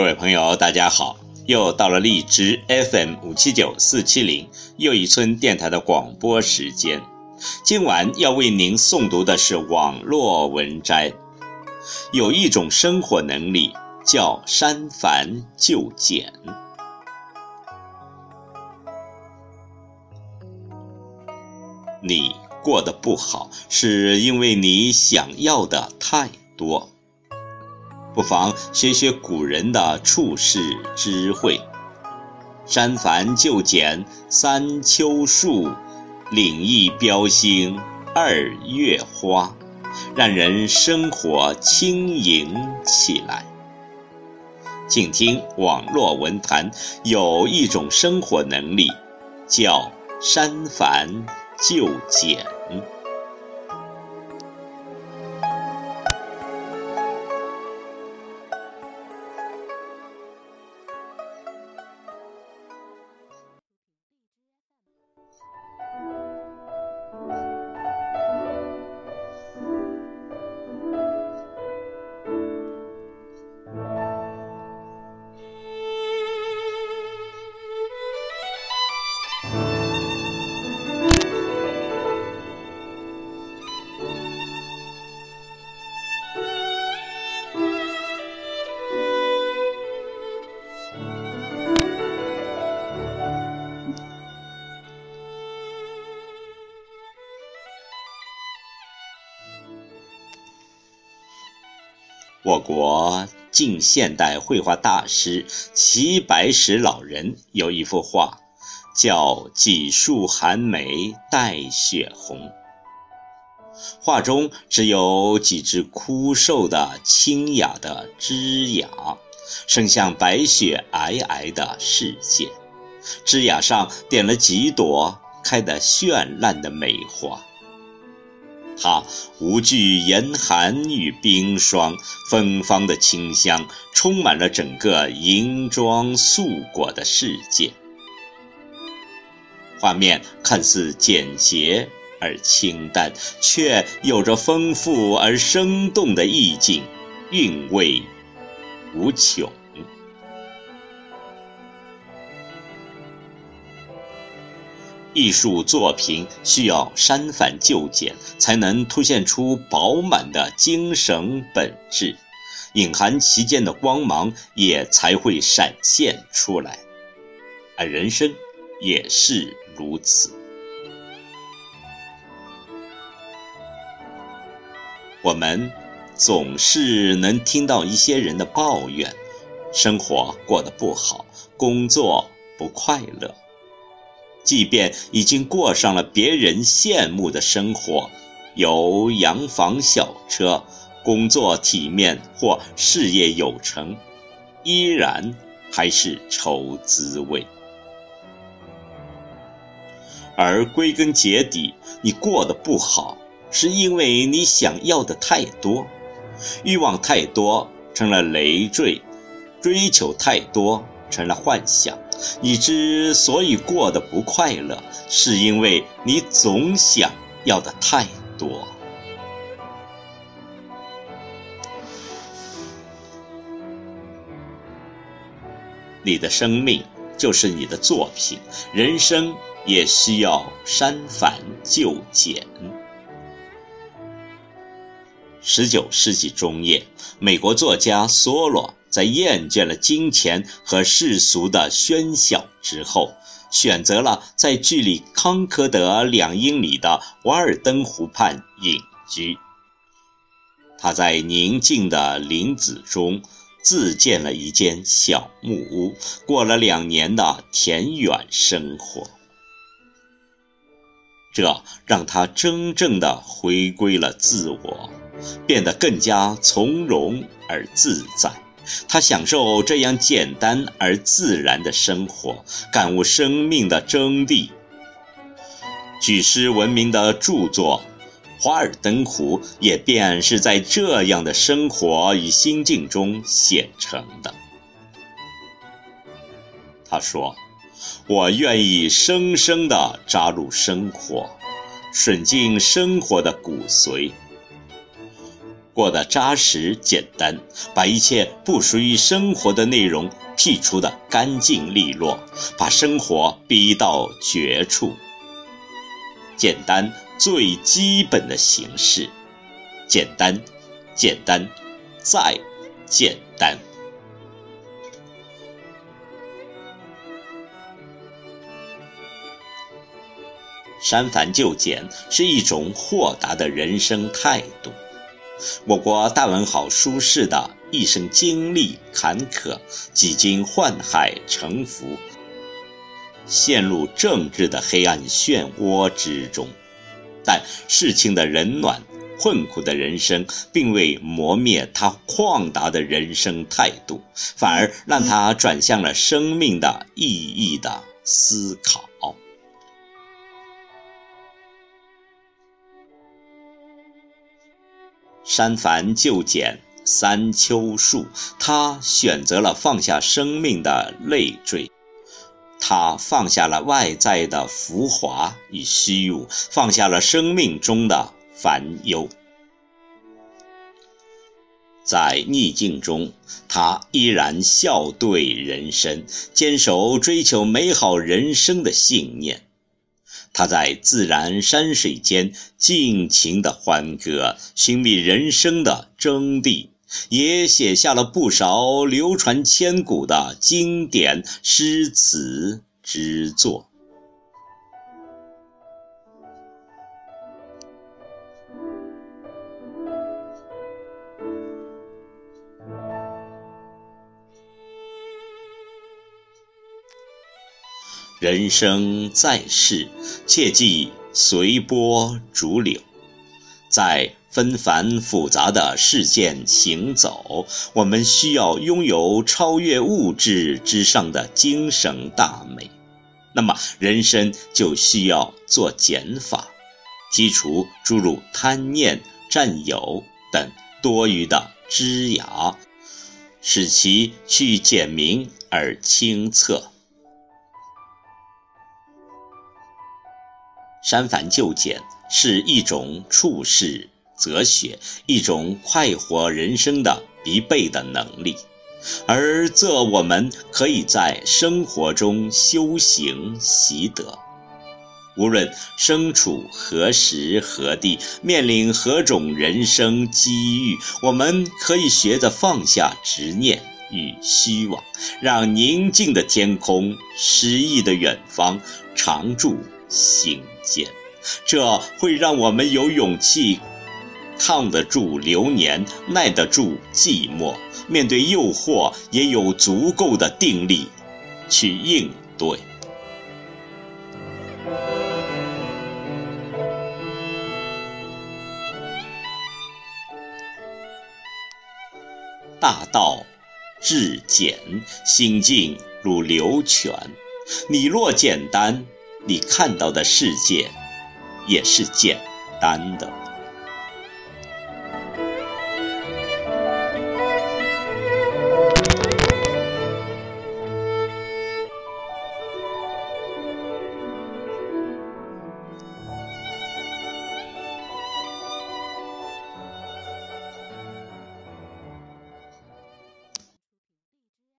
各位朋友，大家好！又到了荔枝 FM 五七九四七零又一村电台的广播时间。今晚要为您诵读的是网络文摘。有一种生活能力叫删繁就简。你过得不好，是因为你想要的太多。不妨学学古人的处世智慧，删繁就简，三秋树，领意标新二月花，让人生活轻盈起来。请听网络文坛，有一种生活能力，叫删繁就简。我国近现代绘画大师齐白石老人有一幅画，叫《几树寒梅带雪红》。画中只有几只枯瘦的清雅的枝桠，伸向白雪皑皑的世界。枝桠上点了几朵开得绚烂的梅花。它无惧严寒与冰霜，芬芳的清香充满了整个银装素裹的世界。画面看似简洁而清淡，却有着丰富而生动的意境，韵味无穷。艺术作品需要删繁就简，才能凸显出饱满的精神本质，隐含其间的光芒也才会闪现出来。而人生也是如此。我们总是能听到一些人的抱怨：生活过得不好，工作不快乐。即便已经过上了别人羡慕的生活，有洋房小车，工作体面或事业有成，依然还是愁滋味。而归根结底，你过得不好，是因为你想要的太多，欲望太多成了累赘，追求太多成了幻想。你之所以过得不快乐，是因为你总想要的太多。你的生命就是你的作品，人生也需要删繁就简。十九世纪中叶，美国作家梭罗。在厌倦了金钱和世俗的喧嚣之后，选择了在距离康科德两英里的瓦尔登湖畔隐居。他在宁静的林子中自建了一间小木屋，过了两年的田园生活。这让他真正的回归了自我，变得更加从容而自在。他享受这样简单而自然的生活，感悟生命的真谛。举世闻名的著作《华尔登湖》也便是在这样的生活与心境中写成的。他说：“我愿意深深地扎入生活，吮尽生活的骨髓。过得扎实简单，把一切不属于生活的内容剔除的干净利落，把生活逼到绝处。简单最基本的形式，简单，简单，再简单。删繁就简是一种豁达的人生态度。我国大文豪苏轼的一生经历坎坷，几经宦海沉浮，陷入政治的黑暗漩涡之中。但世情的冷暖、困苦的人生，并未磨灭他旷达的人生态度，反而让他转向了生命的意义的思考。删繁就简三秋树，他选择了放下生命的累赘，他放下了外在的浮华与虚无，放下了生命中的烦忧。在逆境中，他依然笑对人生，坚守追求美好人生的信念。他在自然山水间尽情的欢歌，寻觅人生的真谛，也写下了不少流传千古的经典诗词之作。人生在世，切忌随波逐流。在纷繁复杂的世间行走，我们需要拥有超越物质之上的精神大美。那么，人生就需要做减法，剔除诸如贪念、占有等多余的枝芽，使其去简明而清澈。删繁就简是一种处世哲学，一种快活人生的必备的能力，而这我们可以在生活中修行习得。无论身处何时何地，面临何种人生机遇，我们可以学着放下执念与虚妄，让宁静的天空、诗意的远方常驻心。见，这会让我们有勇气抗得住流年，耐得住寂寞，面对诱惑也有足够的定力去应对。大道至简，心境如流泉。你若简单。你看到的世界，也是简单的。